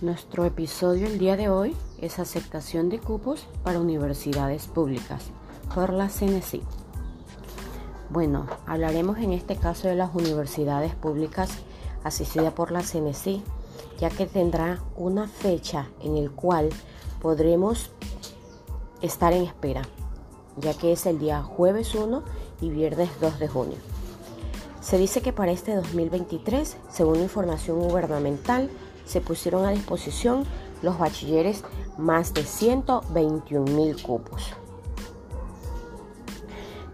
Nuestro episodio el día de hoy es aceptación de cupos para universidades públicas por la CNC. Bueno, hablaremos en este caso de las universidades públicas asistidas por la CNC, ya que tendrá una fecha en el cual podremos estar en espera, ya que es el día jueves 1 y viernes 2 de junio. Se dice que para este 2023, según información gubernamental, se pusieron a disposición los bachilleres más de 121 mil cupos.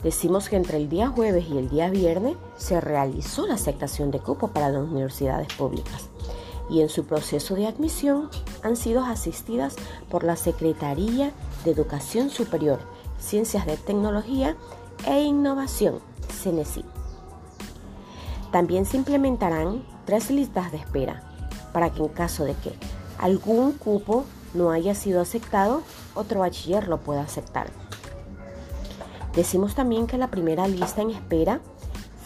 Decimos que entre el día jueves y el día viernes se realizó la aceptación de cupos para las universidades públicas y en su proceso de admisión han sido asistidas por la Secretaría de Educación Superior, Ciencias de Tecnología e Innovación, CENESI. También se implementarán tres listas de espera para que en caso de que algún cupo no haya sido aceptado, otro bachiller lo pueda aceptar. Decimos también que la primera lista en espera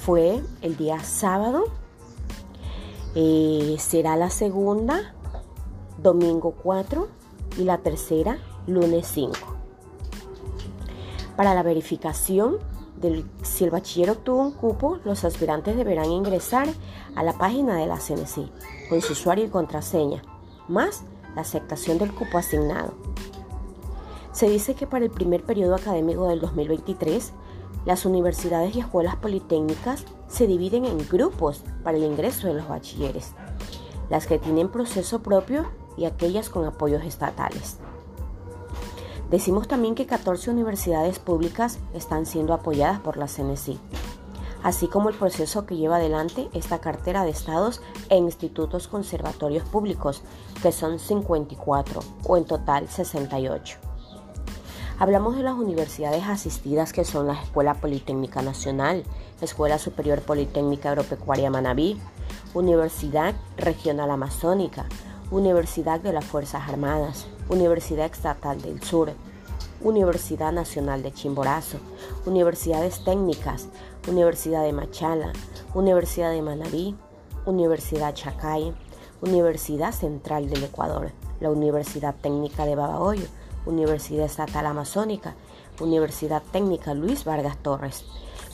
fue el día sábado, eh, será la segunda, domingo 4 y la tercera, lunes 5. Para la verificación si el bachiller obtuvo un cupo, los aspirantes deberán ingresar a la página de la CNC con su usuario y contraseña, más la aceptación del cupo asignado. Se dice que para el primer periodo académico del 2023, las universidades y escuelas politécnicas se dividen en grupos para el ingreso de los bachilleres, las que tienen proceso propio y aquellas con apoyos estatales. Decimos también que 14 universidades públicas están siendo apoyadas por la CNC, así como el proceso que lleva adelante esta cartera de estados e institutos conservatorios públicos, que son 54 o en total 68. Hablamos de las universidades asistidas que son la Escuela Politécnica Nacional, Escuela Superior Politécnica Agropecuaria Manabí, Universidad Regional Amazónica, Universidad de las Fuerzas Armadas, Universidad Estatal del Sur, Universidad Nacional de Chimborazo, Universidades Técnicas, Universidad de Machala, Universidad de Manabí, Universidad Chacay, Universidad Central del Ecuador, la Universidad Técnica de Babahoyo, Universidad Estatal Amazónica, Universidad Técnica Luis Vargas Torres.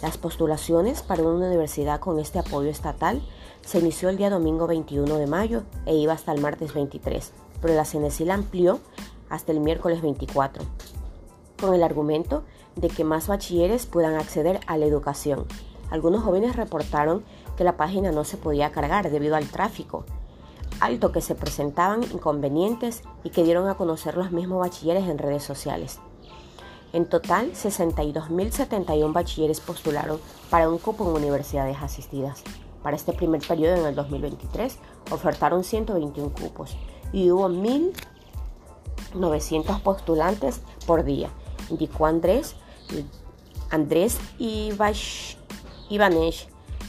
Las postulaciones para una universidad con este apoyo estatal se inició el día domingo 21 de mayo e iba hasta el martes 23, pero la CNC la amplió hasta el miércoles 24, con el argumento de que más bachilleres puedan acceder a la educación. Algunos jóvenes reportaron que la página no se podía cargar debido al tráfico alto que se presentaban inconvenientes y que dieron a conocer los mismos bachilleres en redes sociales. En total, 62.071 bachilleres postularon para un cupo en universidades asistidas. Para este primer periodo en el 2023 ofertaron 121 cupos y hubo 1.900 postulantes por día, indicó Andrés, Andrés Ivanesh,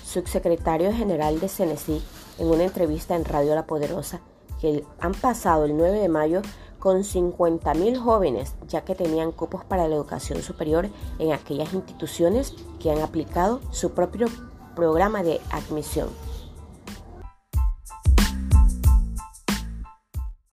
subsecretario general de CNC, en una entrevista en Radio La Poderosa, que han pasado el 9 de mayo con 50.000 jóvenes, ya que tenían cupos para la educación superior en aquellas instituciones que han aplicado su propio programa de admisión.